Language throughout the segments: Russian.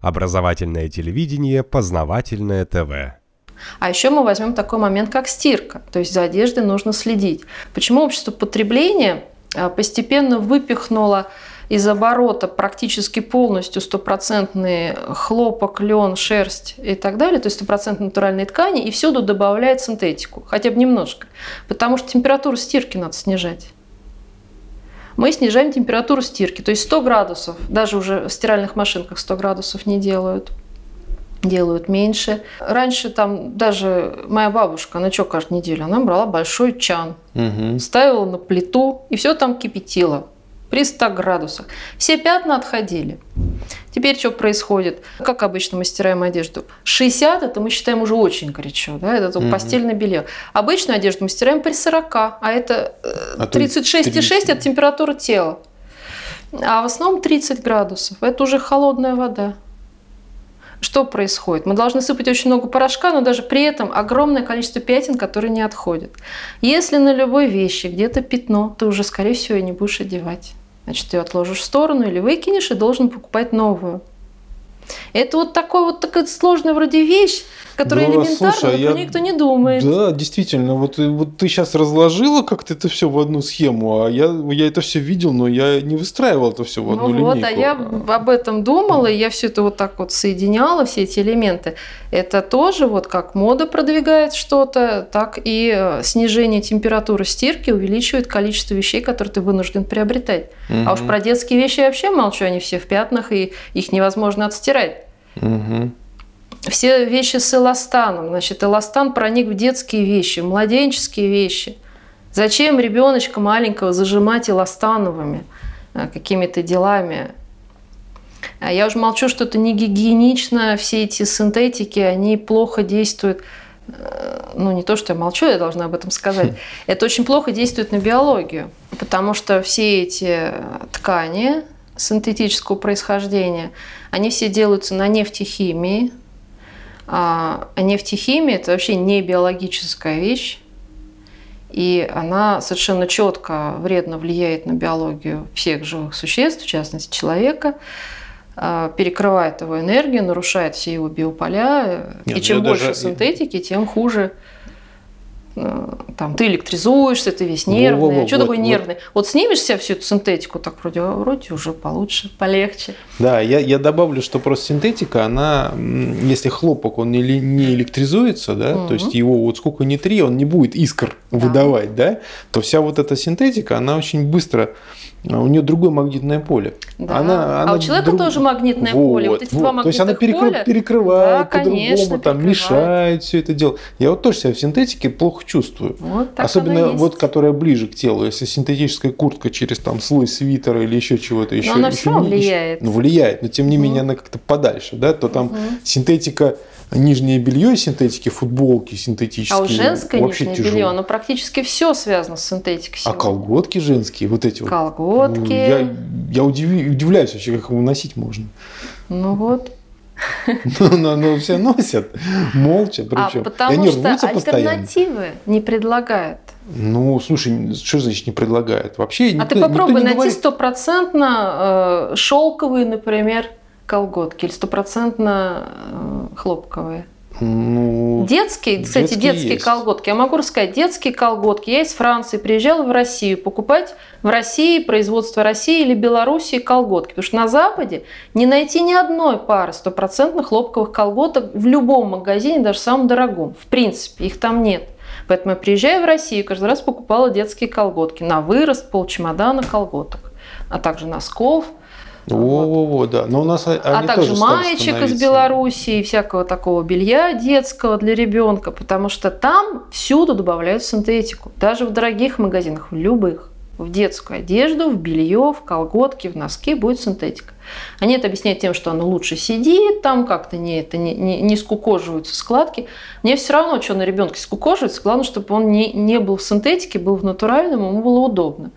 Образовательное телевидение, познавательное ТВ. А еще мы возьмем такой момент, как стирка. То есть за одеждой нужно следить. Почему общество потребления а, постепенно выпихнуло из оборота практически полностью стопроцентный хлопок, лен, шерсть и так далее, то есть стопроцентно натуральные ткани, и всюду добавляет синтетику, хотя бы немножко. Потому что температуру стирки надо снижать мы снижаем температуру стирки. То есть 100 градусов, даже уже в стиральных машинках 100 градусов не делают делают меньше. Раньше там даже моя бабушка, она что каждую неделю, она брала большой чан, угу. ставила на плиту и все там кипятила при 100 градусах. Все пятна отходили. Теперь что происходит? Как обычно мы стираем одежду? 60 это мы считаем уже очень горячо, да, это mm постельное белье. Обычную одежду мы стираем при 40, а это э, а 36,6 это температура тела. А в основном 30 градусов. Это уже холодная вода. Что происходит? Мы должны сыпать очень много порошка, но даже при этом огромное количество пятен, которые не отходят. Если на любой вещи где-то пятно, ты уже, скорее всего, и не будешь одевать. Значит, ты ее отложишь в сторону или выкинешь и должен покупать новую. Это вот такой вот такая сложная вроде вещь, которая да, элементарна, слушай, но я... про никто не думает. Да, действительно. Вот, вот ты сейчас разложила как-то это все в одну схему, а я, я это все видел, но я не выстраивал это все в одну ну линейку. Вот, а я об этом думала, и я все это вот так вот соединяла, все эти элементы. Это тоже вот как мода продвигает что-то, так и э, снижение температуры стирки увеличивает количество вещей, которые ты вынужден приобретать. Угу. А уж про детские вещи я вообще молчу, они все в пятнах, и их невозможно отстирать. Угу. Все вещи с эластаном. Значит, эластан проник в детские вещи, в младенческие вещи. Зачем ребеночка маленького зажимать эластановыми э, какими-то делами? А я уже молчу, что это не гигиенично, все эти синтетики, они плохо действуют. Э, ну, не то, что я молчу, я должна об этом сказать. Это очень плохо действует на биологию, потому что все эти ткани синтетического происхождения, они все делаются на нефтехимии, а, а нефтехимия – это вообще не биологическая вещь, и она совершенно четко вредно влияет на биологию всех живых существ, в частности человека, а, перекрывает его энергию, нарушает все его биополя. Нет, и чем больше даже... синтетики, тем хуже там, ты электризуешься, ты весь нервный. Во, во, во, что вот, такое нервный? Вот. вот снимешь себе всю эту синтетику, так вроде, вроде уже получше, полегче. Да, я, я добавлю, что просто синтетика, она, если хлопок, он не, не электризуется, да, угу. то есть его вот сколько ни три, он не будет искр да. выдавать, да, то вся вот эта синтетика, она очень быстро а у нее другое магнитное поле. Да. Она, она а у человека друг... тоже магнитное вот, поле. Вот эти вот. два магнитных То есть она перекры... поля... перекрывает да, по-другому, там мешает все это дело. Я вот тоже себя в синтетике плохо чувствую. Вот, Особенно вот, которая ближе к телу. Если синтетическая куртка через там слой свитера или еще чего-то еще. Но она еще все равно влияет. Ну, влияет, но тем не менее она как-то подальше, да, то там угу. синтетика нижнее белье синтетики, футболки синтетические. А у женское вообще нижнее тяжело. белье, оно практически все связано с синтетикой. А колготки женские, вот эти колготки. вот. Колготки. Я, я удив, удивляюсь вообще, как его носить можно. Ну вот. Но, но, но все носят молча, причем. А потому и они что альтернативы постоянно. не предлагают. Ну, слушай, что значит не предлагает? Вообще а никто, ты попробуй найти стопроцентно э, шелковые, например, колготки или стопроцентно э, хлопковые? Ну, детские, кстати, детские, детские колготки. Я могу рассказать, детские колготки. Я из Франции приезжала в Россию покупать в России, производство России или Белоруссии колготки. Потому что на Западе не найти ни одной пары стопроцентных хлопковых колготок в любом магазине, даже самом дорогом. В принципе, их там нет. Поэтому я приезжаю в Россию, каждый раз покупала детские колготки на вырост, пол чемодана колготок, а также носков – во-во-во, да. Но у нас а также маечек из Белоруссии, всякого такого белья детского для ребенка, потому что там всюду добавляют синтетику, даже в дорогих магазинах, в любых. В детскую одежду, в белье, в колготки, в носки будет синтетика. Они это объясняют тем, что оно лучше сидит, там как-то не, это не, не, не скукоживаются складки. Мне все равно, что на ребенке скукоживается, главное, чтобы он не, не был в синтетике, был в натуральном, ему было удобно.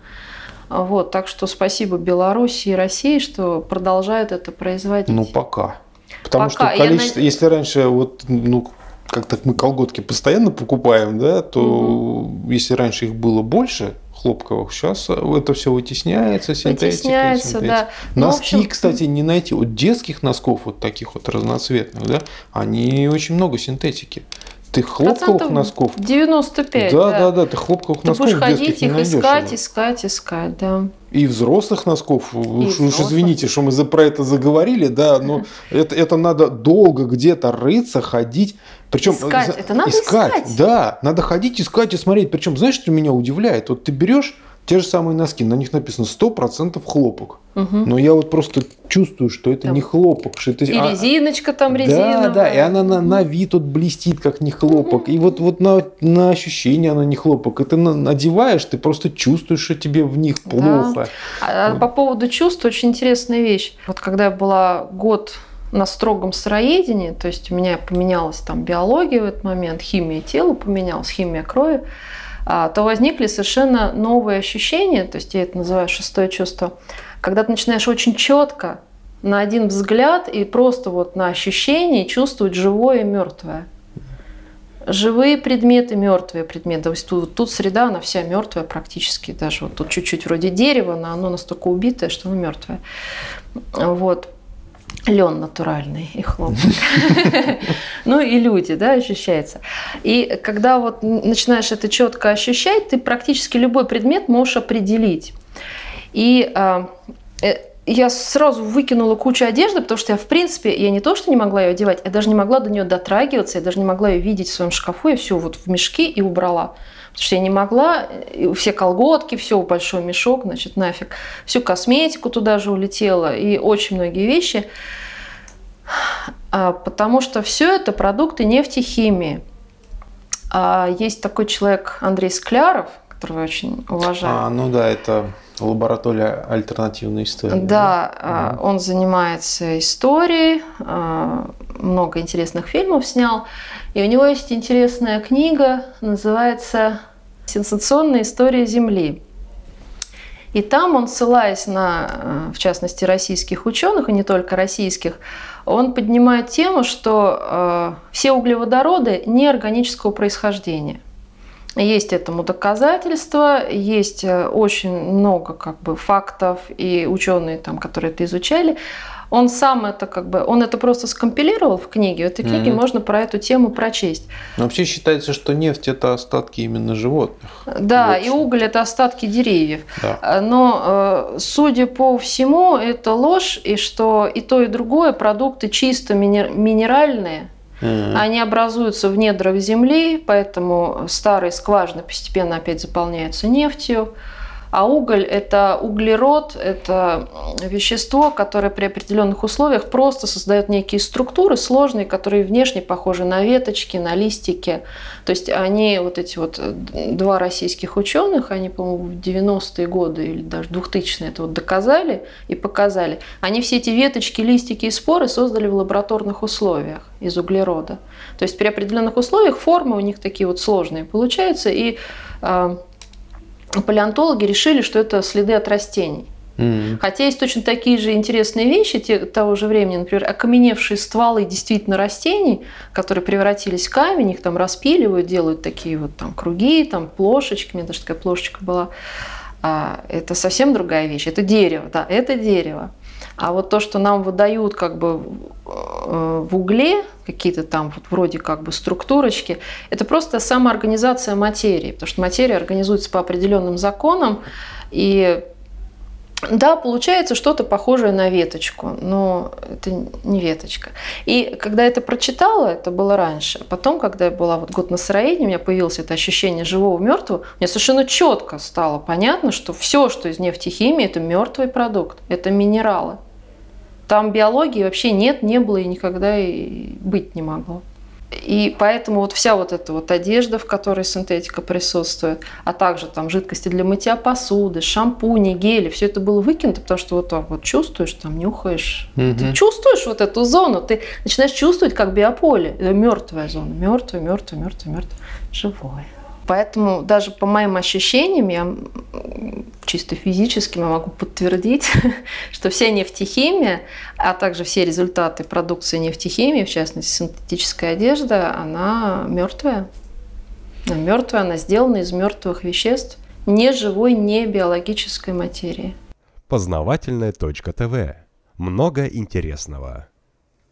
Вот, так что спасибо Беларуси и России, что продолжают это производить. Ну, пока. Потому пока. что количество, Я... если раньше вот, ну, как-то мы колготки постоянно покупаем, да, то угу. если раньше их было больше, хлопковых. Сейчас это все вытесняется, синтетика. Вытесняется, синтетика. да. Ну, Носки, общем, кстати, не найти. Вот детских носков, вот таких вот разноцветных, да, они очень много синтетики. Ты хлопковых носков. 95, Да, да. да, да, ты хлопковых Ты носков будешь ходить их искать, уже. искать, искать, да. И взрослых носков, уж, уж взрослых. извините, что мы за, про это заговорили, да, но это, это надо долго где-то рыться, ходить. Причем Искать. за- Это надо искать. Да, надо ходить, искать и смотреть. Причем, знаешь, что меня удивляет? Вот ты берешь те же самые носки, на них написано 100% хлопок. Мгм. Но я вот просто чувствую, что это Там не хлопок, что это И а- резиночка там да, резиновая. да, и она на, на вид вот блестит, как не хлопок. И вот, вот на, на ощущение она не хлопок. Ты на- надеваешь, ты просто чувствуешь, что тебе в них Да. плохо. А по поводу чувств очень интересная вещь. Вот когда я была год на строгом сыроедении, то есть у меня поменялась там биология в этот момент, химия тела поменялась, химия крови, то возникли совершенно новые ощущения, то есть я это называю шестое чувство, когда ты начинаешь очень четко на один взгляд и просто вот на ощущение чувствовать живое и мертвое. Живые предметы, мертвые предметы. То есть тут, тут среда, она вся мертвая практически. Даже вот тут чуть-чуть вроде дерева, но оно настолько убитое, что оно мертвое. Вот. Лен натуральный и хлопок. Ну и люди, да, ощущается. И когда вот начинаешь это четко ощущать, ты практически любой предмет можешь определить. И а, э, я сразу выкинула кучу одежды, потому что я, в принципе, я не то, что не могла ее одевать, я даже не могла до нее дотрагиваться, я даже не могла ее видеть в своем шкафу, я все вот в мешки и убрала. Потому что я не могла, все колготки, все большой мешок, значит, нафиг. Всю косметику туда же улетела и очень многие вещи. А, Потому что все это продукты нефтехимии. А Есть такой человек Андрей Скляров, которого я очень уважаю. А, ну да, это лаборатория альтернативной истории. Да, а, он занимается историей, а, много интересных фильмов снял. И у него есть интересная книга, называется «Сенсационная история Земли». И там он, ссылаясь на, э, в частности, российских ученых, и не только российских, он поднимает тему, что все углеводороды неорганического происхождения. Есть этому доказательства, есть э, очень много как бы, фактов, и ученые, там, которые это изучали, он сам это как бы, он это просто скомпилировал в книге. В этой книге Мгм. можно про эту тему прочесть. Но вообще считается, что нефть это остатки именно животных. Да, и уголь это остатки деревьев. Да. Э, Но, э, судя по всему, это ложь, и что и то, и другое продукты чисто минеральные, Мгм. они образуются в недрах земли, поэтому старые скважины постепенно опять заполняются нефтью. А уголь – это углерод, это вещество, которое при определенных условиях просто создает некие структуры сложные, которые внешне похожи на веточки, на листики. То есть они, вот эти вот два российских ученых, они, по-моему, в 90-е годы или даже 2000-е это вот доказали и показали. Они все эти веточки, листики и споры создали в лабораторных условиях из углерода. То есть при определенных условиях формы у них такие вот сложные получаются, и э, палеонтологи решили, что это следы от растений. Хотя есть точно такие же интересные вещи те, того же времени, например, окаменевшие стволы действительно растений, которые превратились в камень, их там распиливают, делают такие вот там круги, там плошечки, у меня даже такая плошечка была. А, это совсем другая вещь, это дерево, да, это дерево. А вот то, что нам выдают как бы э, в угле, какие-то там вот вроде как бы структурочки, это просто самоорганизация материи, потому что материя организуется по определенным законам, и да, получается что-то похожее на веточку, но это не веточка. И когда я это прочитала, это было раньше. Потом, когда я была вот год на сыроедении, у меня появилось это ощущение живого мертвого, мне совершенно четко стало понятно, что все, что из нефтехимии, это мертвый продукт, это минералы. Там биологии вообще нет, не было и никогда и быть не могло. И поэтому вот вся вот эта вот одежда, в которой синтетика присутствует, а также там жидкости для мытья посуды, шампуни, гели, все это было выкинуто, потому что вот так вот чувствуешь, там нюхаешь, Мгм. ты чувствуешь вот эту зону, ты начинаешь чувствовать как биополе, это мертвая зона, мертвая, мертвая, мертвая, мертвая, живое. Поэтому даже по моим ощущениям, я чисто физически я могу подтвердить, что вся нефтехимия, а также все результаты продукции нефтехимии, в частности синтетическая одежда, она мертвая. Она мертвая, она сделана из мертвых веществ. не живой, не биологической материи. Познавательная точка ТВ. Много интересного.